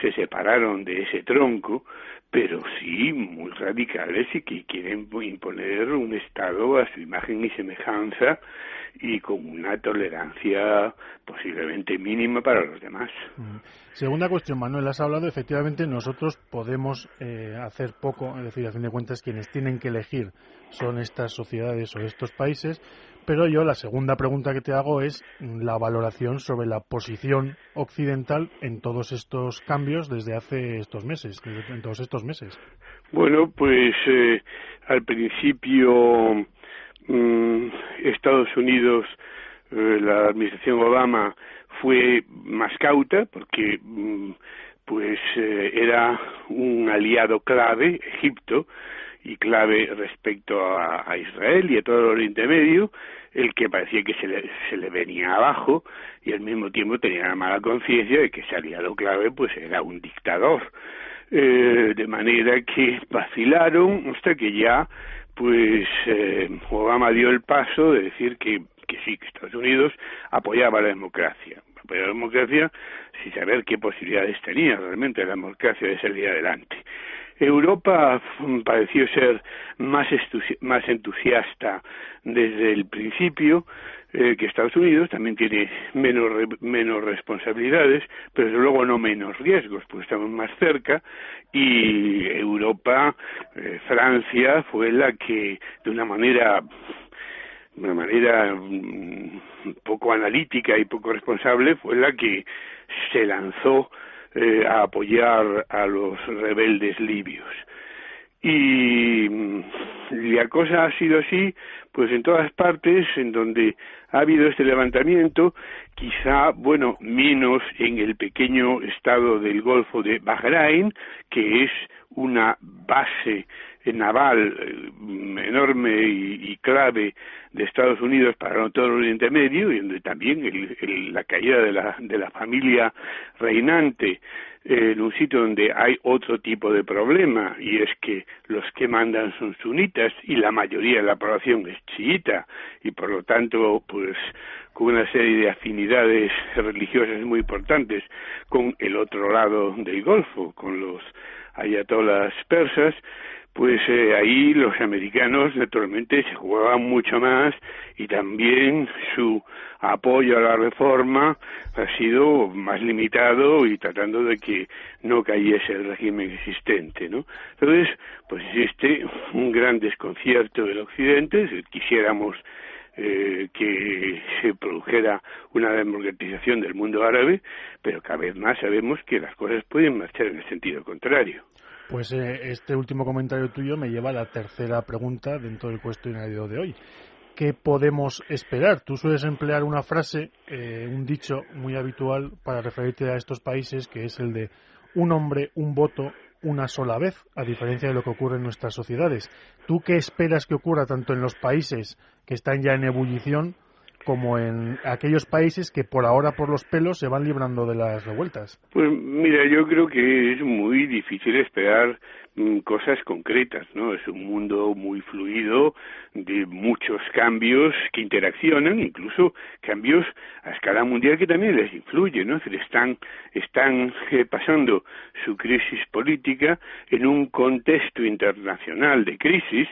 se separaron de ese tronco, pero sí muy radicales y que quieren imponer un Estado a su imagen y semejanza y con una tolerancia posiblemente mínima para los demás. Segunda cuestión, Manuel, has hablado, efectivamente, nosotros podemos eh, hacer poco, es decir, a fin de cuentas, quienes tienen que elegir son estas sociedades o estos países, pero yo la segunda pregunta que te hago es la valoración sobre la posición occidental en todos estos cambios desde hace estos meses, en todos estos meses. Bueno, pues eh, al principio Mm, Estados Unidos, eh, la administración Obama fue más cauta porque mm, pues eh, era un aliado clave, Egipto, y clave respecto a, Israel y a todo el Oriente Medio, el que parecía que se le, se le venía abajo y al mismo tiempo tenía la mala conciencia de que ese aliado clave pues era un dictador. Eh, de manera que vacilaron hasta que ya pues eh, Obama dio el paso de decir que, que sí, que Estados Unidos apoyaba la democracia. Apoyaba la democracia sin saber qué posibilidades tenía realmente la democracia de salir adelante. Europa mm, pareció ser más, más entusiasta desde el principio, eh, que Estados Unidos también tiene menos, menos responsabilidades, pero desde luego no menos riesgos, pues estamos más cerca y Europa, eh, Francia fue la que de una manera de una manera mm, poco analítica y poco responsable fue la que se lanzó eh, a apoyar a los rebeldes libios. Y la cosa ha sido así, pues en todas partes en donde ha habido este levantamiento, quizá, bueno, menos en el pequeño estado del Golfo de Bahrein, que es una base naval eh, enorme y, clave de Estados Unidos para todo el Oriente Medio y donde también la caída de la, de la familia reinante en un sitio donde hay otro tipo de problema y es que los que mandan son sunitas y la mayoría de la población es chiita y por lo tanto pues con una serie de afinidades religiosas muy importantes con el otro lado del Golfo, con los ayatolas persas, pues eh, ahí los americanos naturalmente se jugaban mucho más y también su apoyo a la reforma ha sido más limitado y tratando de que no cayese el régimen existente, ¿no? Entonces, pues existe un gran desconcierto del Occidente, si quisiéramos eh, que se produjera una democratización del mundo árabe, pero cada vez más sabemos que las cosas pueden marchar en el sentido contrario. Pues eh, este último comentario tuyo me lleva a la tercera pregunta dentro del cuestionario de hoy. ¿Qué podemos esperar? Tú sueles emplear una frase, eh, un dicho muy habitual para referirte a estos países, que es el de un hombre, un voto, una sola vez, a diferencia de lo que ocurre en nuestras sociedades. ¿Tú qué esperas que ocurra tanto en los países que están ya en ebullición como en aquellos países que por ahora por los pelos se van librando de las revueltas? Pues mira, yo creo que es muy difícil esperar mm, cosas concretas, ¿no? Es un mundo muy fluido de muchos cambios que interaccionan, incluso cambios a escala mundial que también les influyen, ¿no? Es decir, están, están eh, pasando su crisis política en un contexto internacional de crisis.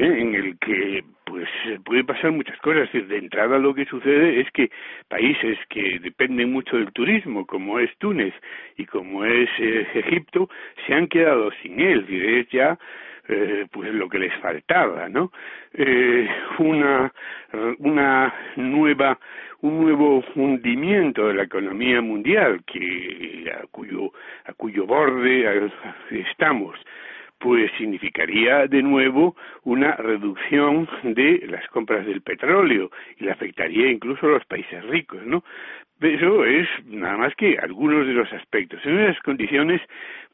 En el que pues puede pasar muchas cosas. Es de entrada lo que sucede es que países que dependen mucho del turismo, como es Túnez y como es eh, Egipto, se han quedado sin él. Y es ya eh, pues lo que les faltaba, ¿no? Eh, una, una nueva, un nuevo hundimiento de la economía mundial que a cuyo, a cuyo borde estamos pues significaría de nuevo una reducción de las compras del petróleo y le afectaría incluso a los países ricos, ¿no? Eso es nada más que algunos de los aspectos. En esas condiciones,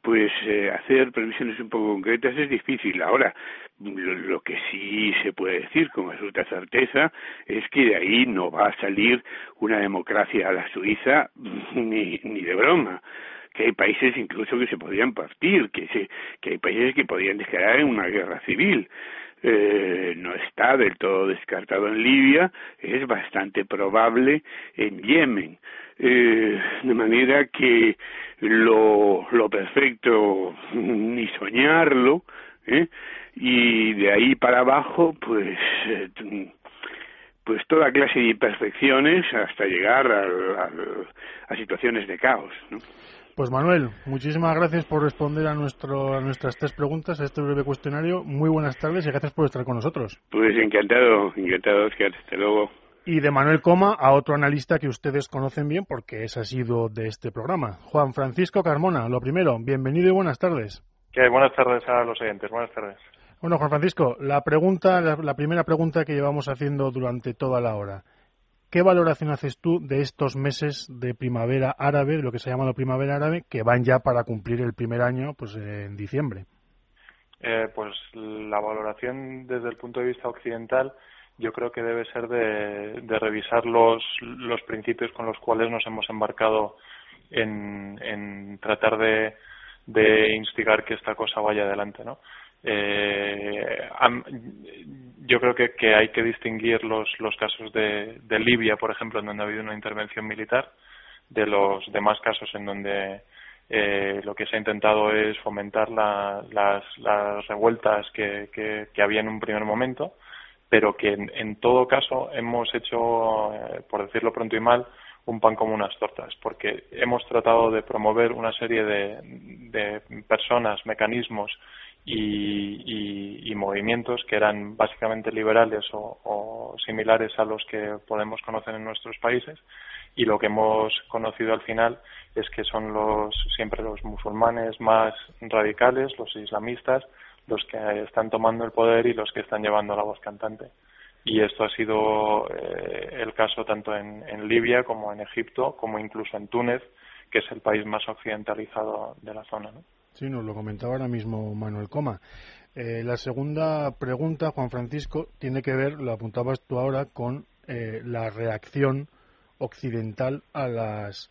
pues eh, hacer previsiones un poco concretas es difícil. Ahora, lo, que sí se puede decir con absoluta certeza es que de ahí no va a salir una democracia a la Suiza ni, ni de broma que hay países incluso que se podrían partir, que, se, que hay países que podrían dejar en una guerra civil. Eh, no está del todo descartado en Libia, es bastante probable en Yemen. Eh, de manera que lo, lo perfecto ni soñarlo, ¿eh? y de ahí para abajo, pues, eh, pues toda clase de imperfecciones hasta llegar a, a situaciones de caos. ¿no? Pues Manuel, muchísimas gracias por responder a, nuestro, a nuestras tres preguntas, a este breve cuestionario. Muy buenas tardes y gracias por estar con nosotros. Pues encantado, encantado, Oscar. Hasta luego. Y de Manuel Coma a otro analista que ustedes conocen bien porque es asido de este programa, Juan Francisco Carmona. Lo primero, bienvenido y buenas tardes. buenas tardes a los oyentes, buenas tardes. Bueno, Juan Francisco, la pregunta, la primera pregunta que llevamos haciendo durante toda la hora. ¿Qué valoración haces tú de estos meses de primavera árabe, lo que se llama la primavera árabe, que van ya para cumplir el primer año pues en diciembre? Eh, pues la valoración desde el punto de vista occidental yo creo que debe ser de, revisar los, los principios con los cuales nos hemos embarcado en, tratar de, de instigar que esta cosa vaya adelante, ¿no? Eh, yo creo que, que, hay que distinguir los, los casos de, de, Libia, por ejemplo, en donde ha habido una intervención militar, de los demás casos en donde eh, lo que se ha intentado es fomentar las, las, revueltas que, que, había en un primer momento, pero que en, todo caso hemos hecho, eh, por decirlo pronto y mal, un pan como unas tortas, porque hemos tratado de promover una serie de, personas, mecanismos y, movimientos que eran básicamente liberales o, similares a los que podemos conocer en nuestros países y lo que hemos conocido al final es que son los siempre los musulmanes más radicales, los islamistas, los que están tomando el poder y los que están llevando la voz cantante y esto ha sido eh, el caso tanto en, Libia como en Egipto, como incluso en Túnez, que es el país más occidentalizado de la zona. ¿no? Sí, nos lo comentaba ahora mismo Manuel Coma. Eh, la segunda pregunta, Juan Francisco, tiene que ver, lo apuntabas tú ahora, con eh, la reacción occidental a las,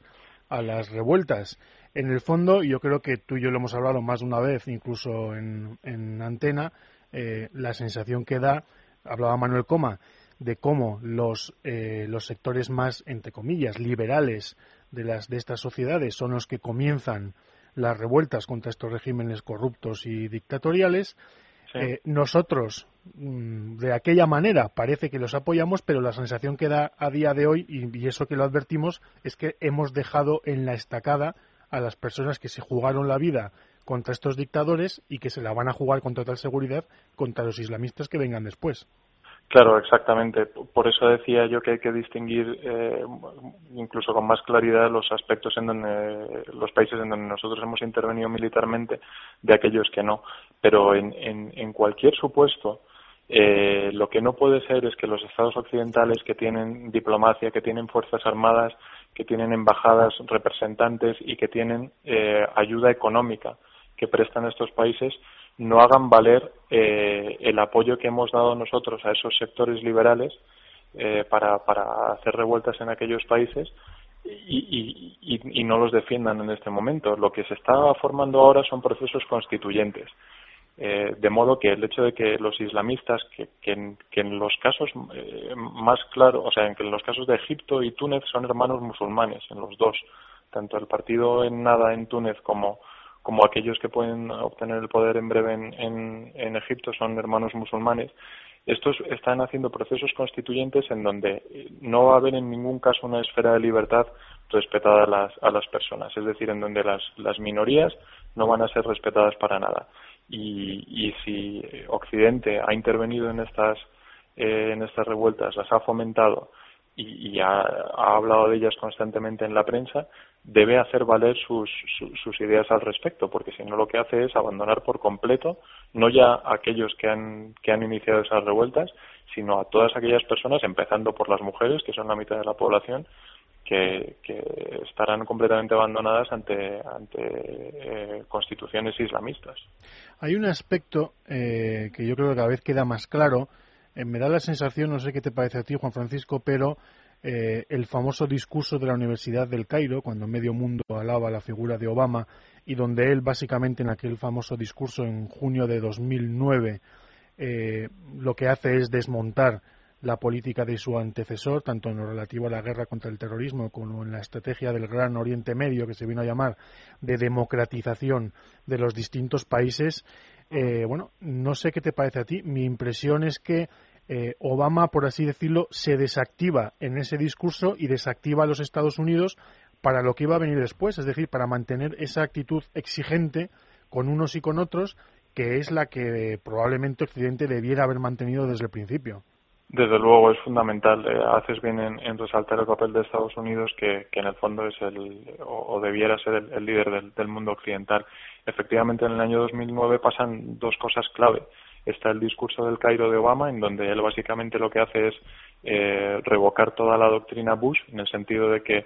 a las revueltas. En el fondo, yo creo que tú y yo lo hemos hablado más de una vez, incluso en, en antena, la sensación que da hablaba Manuel Coma de cómo los, eh, los sectores más, entre comillas, liberales de, las, de estas sociedades son los que comienzan las revueltas contra estos regímenes corruptos y dictatoriales. Eh, nosotros, mm, de aquella manera, parece que los apoyamos, pero la sensación que da a día de hoy, y, y eso que lo advertimos, es que hemos dejado en la estacada a las personas que se jugaron la vida contra estos dictadores y que se la van a jugar con total seguridad contra los islamistas que vengan después. Claro, exactamente. Por eso decía yo que hay que distinguir eh, incluso con más claridad los aspectos en donde los países en donde nosotros hemos intervenido militarmente de aquellos que no. Pero en, en, cualquier supuesto, eh, lo que no puede ser es que los estados occidentales que tienen diplomacia, que tienen fuerzas armadas, que tienen embajadas representantes y que tienen eh, ayuda económica que prestan estos países no hagan valer eh, el apoyo que hemos dado nosotros a esos sectores liberales eh, para, para hacer revueltas en aquellos países y, y, y, no los defiendan en este momento. Lo que se está formando ahora son procesos constituyentes. Eh, de modo que el hecho de que los islamistas, que, que, en, los casos eh, más claros, o sea, en que en los casos de Egipto y Túnez son hermanos musulmanes, en los dos, tanto el partido en nada en Túnez como como aquellos que pueden obtener el poder en breve en, en, Egipto son hermanos musulmanes, estos están haciendo procesos constituyentes en donde no va a haber en ningún caso una esfera de libertad respetada a las, a las personas, es decir, en donde las, las minorías no van a ser respetadas para nada. Y, y si Occidente ha intervenido en estas, eh, en estas revueltas, las ha fomentado y, ha, ha, hablado de ellas constantemente en la prensa, debe hacer valer sus, sus, ideas al respecto, porque si no lo que hace es abandonar por completo no ya a aquellos que han, que han iniciado esas revueltas, sino a todas aquellas personas, empezando por las mujeres, que son la mitad de la población, que, que estarán completamente abandonadas ante, ante eh, constituciones islamistas. Hay un aspecto eh, que yo creo que cada vez queda más claro. Eh, me da la sensación, no sé qué te parece a ti, Juan Francisco, pero eh, el famoso discurso de la Universidad del Cairo, cuando medio mundo alaba la figura de Obama y donde él básicamente en aquel famoso discurso en junio de 2009 eh, lo que hace es desmontar la política de su antecesor, tanto en lo relativo a la guerra contra el terrorismo como en la estrategia del Gran Oriente Medio, que se vino a llamar de democratización de los distintos países. Eh, bueno, no sé qué te parece a ti. Mi impresión es que eh, Obama, por así decirlo, se desactiva en ese discurso y desactiva a los Estados Unidos para lo que iba a venir después, es decir, para mantener esa actitud exigente con unos y con otros, que es la que probablemente Occidente debiera haber mantenido desde el principio. Desde luego es fundamental. Eh, haces bien en, resaltar el papel de Estados Unidos, que, en el fondo es el, o, debiera ser el, líder del, mundo occidental. Efectivamente, en el año 2009 pasan dos cosas clave está el discurso del Cairo de Obama, en donde él básicamente lo que hace es eh, revocar toda la doctrina Bush, en el sentido de que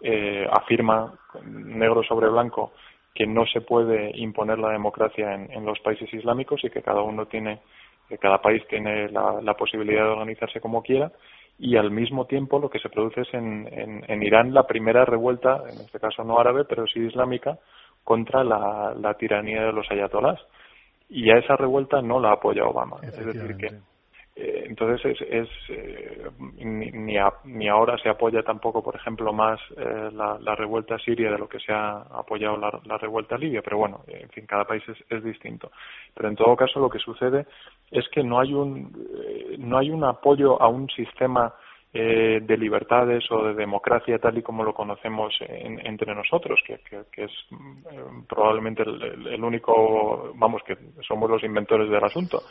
eh, afirma negro sobre blanco que no se puede imponer la democracia en, los países islámicos y que cada uno tiene, que cada país tiene la, posibilidad de organizarse como quiera y al mismo tiempo lo que se produce es en, en, Irán la primera revuelta, en este caso no árabe, pero sí islámica, contra la, la tiranía de los ayatolás y a esa revuelta no la apoya Obama. Es decir, que, Eh, entonces, es, eh, ni, ni, ahora se apoya tampoco, por ejemplo, más eh, la, revuelta siria de lo que se ha apoyado la, revuelta libia, pero bueno, en fin, cada país es, distinto. Pero en todo caso, lo que sucede es que no hay un, no hay un apoyo a un sistema de libertades o de democracia tal y como lo conocemos entre nosotros, que, es probablemente el, único, vamos, que somos los inventores del asunto.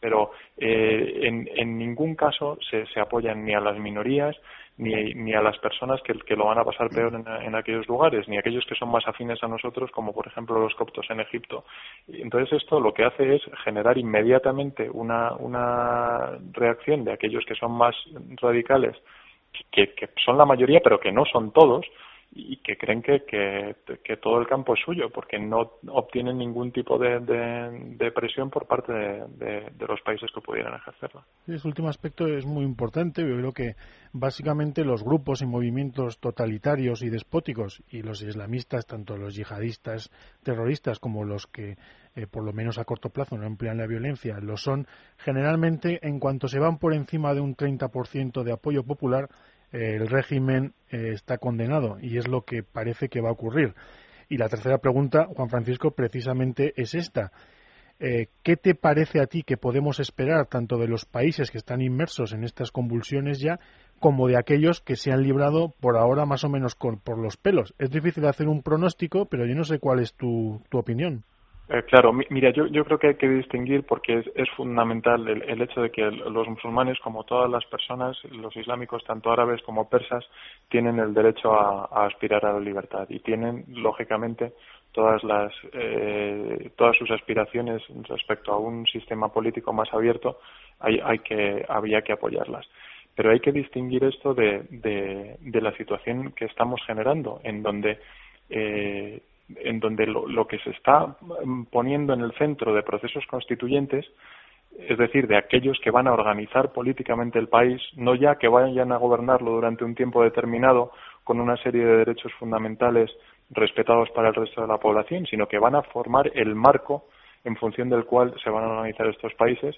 Pero eh, en, en, ningún caso se, se, apoyan ni a las minorías ni, ni a las personas que, lo van a pasar peor en, aquellos lugares, ni a aquellos que son más afines a nosotros, como por ejemplo los coptos en Egipto. Entonces esto lo que hace es generar inmediatamente una, una reacción de aquellos que son más radicales, que son la mayoría, pero que no son todos, y que creen que, que, todo el campo es suyo porque no obtienen ningún tipo de, de, presión por parte de, los países que pudieran ejercerla. Ese último aspecto es muy importante. Yo creo que básicamente los grupos y movimientos totalitarios y despóticos y los islamistas, tanto los yihadistas terroristas como los que eh, por lo menos a corto plazo no emplean la violencia, lo son generalmente en cuanto se van por encima de un 30% de apoyo popular el régimen eh, está condenado y es lo que parece que va a ocurrir. Y la tercera pregunta, Juan Francisco, precisamente es esta. Eh, ¿Qué te parece a ti que podemos esperar tanto de los países que están inmersos en estas convulsiones ya como de aquellos que se han librado por ahora más o menos por los pelos? Es difícil hacer un pronóstico, pero yo no sé cuál es tu opinión. Eh, claro, mira, yo, yo creo que hay que distinguir porque es, fundamental el, hecho de que los musulmanes, como todas las personas, los islámicos, tanto árabes como persas, tienen el derecho a, aspirar a la libertad y tienen, lógicamente, todas las eh, todas sus aspiraciones respecto a un sistema político más abierto, hay, hay que había que apoyarlas. Pero hay que distinguir esto de, de, de la situación que estamos generando, en donde eh, en donde lo, que se está mm, poniendo en el centro de procesos constituyentes es decir, de aquellos que van a organizar políticamente el país, no ya que vayan a gobernarlo durante un tiempo determinado con una serie de derechos fundamentales respetados para el resto de la población, sino que van a formar el marco en función del cual se van a organizar estos países,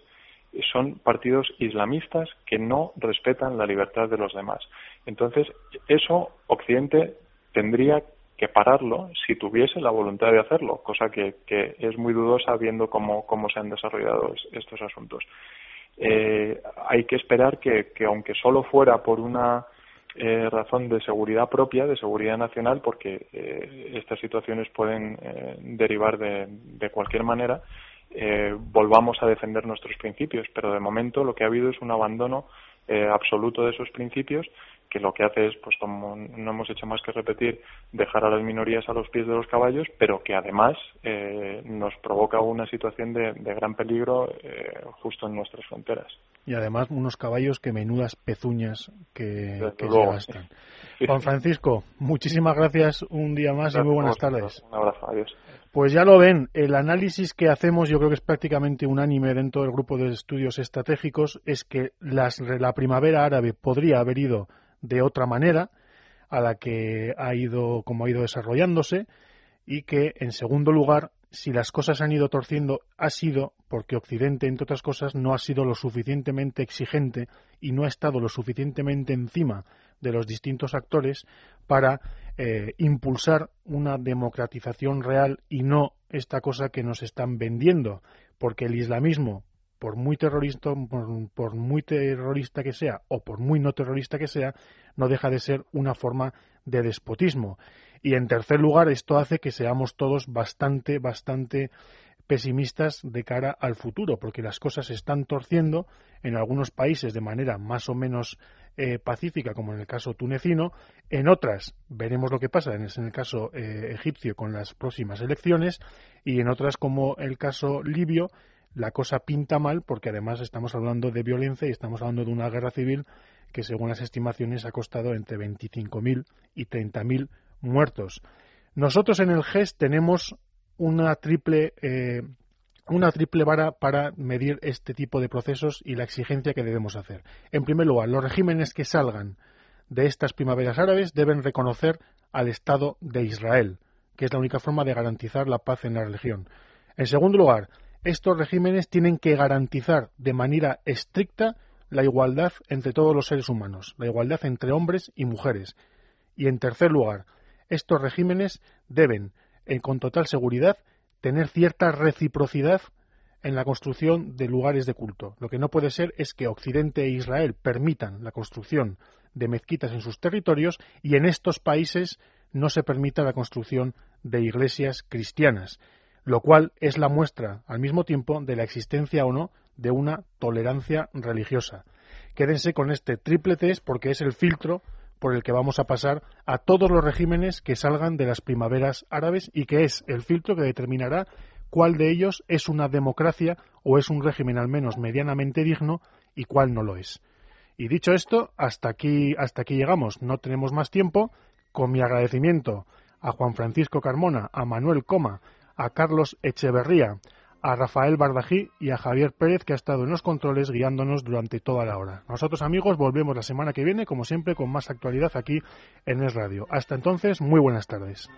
son partidos islamistas que no respetan la libertad de los demás. Entonces, eso Occidente tendría pararlo si tuviese la voluntad de hacerlo, cosa que, es muy dudosa viendo cómo, cómo se han desarrollado estos asuntos. Eh, hay que esperar que, que, aunque solo fuera por una eh, razón de seguridad propia, de seguridad nacional, porque eh, estas situaciones pueden eh, derivar de, de, cualquier manera, eh, volvamos a defender nuestros principios. Pero de momento lo que ha habido es un abandono absoluto de esos principios que lo que hace es, pues como no hemos hecho más que repetir, dejar a las minorías a los pies de los caballos, pero que además eh, nos provoca una situación de, gran peligro eh, justo en nuestras fronteras. Y además unos caballos que menudas pezuñas que, que se gastan. (laughs) Juan Francisco, muchísimas gracias un día más y muy buenas tardes. Un abrazo, adiós. Pues ya lo ven, el análisis que hacemos, yo creo que es prácticamente unánime dentro del grupo de estudios estratégicos, es que las, la primavera árabe podría haber ido de otra manera a la que ha ido como ha ido desarrollándose y que en segundo lugar si las cosas han ido torciendo ha sido porque Occidente entre otras cosas no ha sido lo suficientemente exigente y no ha estado lo suficientemente encima de los distintos actores para eh, impulsar una democratización real y no esta cosa que nos están vendiendo porque el islamismo por muy terrorista, por, muy terrorista que sea o por muy no terrorista que sea, no deja de ser una forma de despotismo. Y en tercer lugar, esto hace que seamos todos bastante, bastante pesimistas de cara al futuro, porque las cosas se están torciendo en algunos países de manera más o menos eh, pacífica, como en el caso tunecino, en otras veremos lo que pasa, en el caso eh, egipcio con las próximas elecciones, y en otras como el caso libio, la cosa pinta mal porque además estamos hablando de violencia y estamos hablando de una guerra civil que según las estimaciones ha costado entre 25.000 y 30.000 muertos. Nosotros en el GES tenemos una triple eh, una triple vara para medir este tipo de procesos y la exigencia que debemos hacer. En primer lugar, los regímenes que salgan de estas primaveras árabes deben reconocer al Estado de Israel, que es la única forma de garantizar la paz en la región. En segundo lugar, estos regímenes tienen que garantizar de manera estricta la igualdad entre todos los seres humanos, la igualdad entre hombres y mujeres. Y en tercer lugar, estos regímenes deben, eh, con total seguridad, tener cierta reciprocidad en la construcción de lugares de culto. Lo que no puede ser es que Occidente e Israel permitan la construcción de mezquitas en sus territorios y en estos países no se permita la construcción de iglesias cristianas, lo cual es la muestra al mismo tiempo de la existencia o no de una tolerancia religiosa. Quédense con este triple test porque es el filtro por el que vamos a pasar a todos los regímenes que salgan de las primaveras árabes y que es el filtro que determinará cuál de ellos es una democracia o es un régimen al menos medianamente digno y cuál no lo es. Y dicho esto, hasta aquí, hasta aquí llegamos. No tenemos más tiempo. Con mi agradecimiento a Juan Francisco Carmona, a Manuel Coma, a Carlos Echeverría, a Rafael Bardají y a Javier Pérez, que ha estado en los controles guiándonos durante toda la hora. Nosotros, amigos, volvemos la semana que viene, como siempre, con más actualidad aquí en Es Radio. Hasta entonces, muy buenas tardes.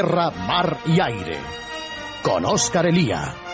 Tierra, mar y aire. Con Óscar Elía.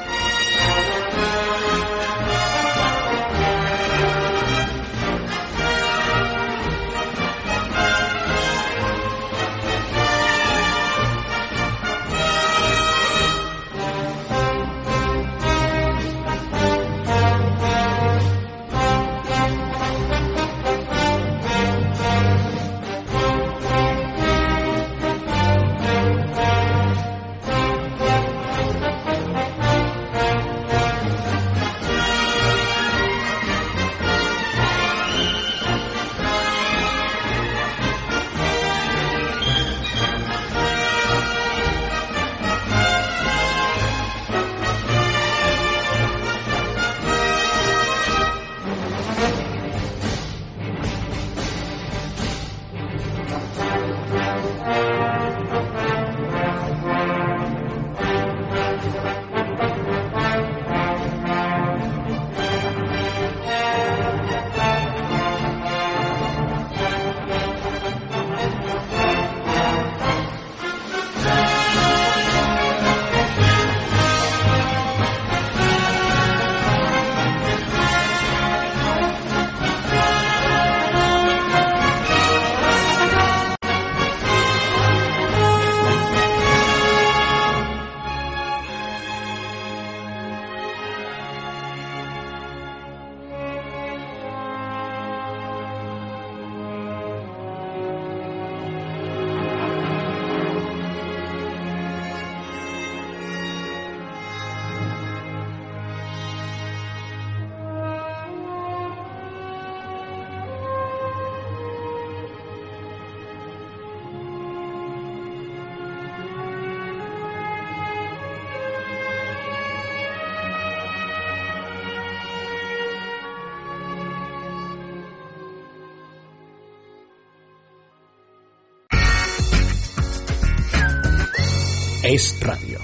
Es radio.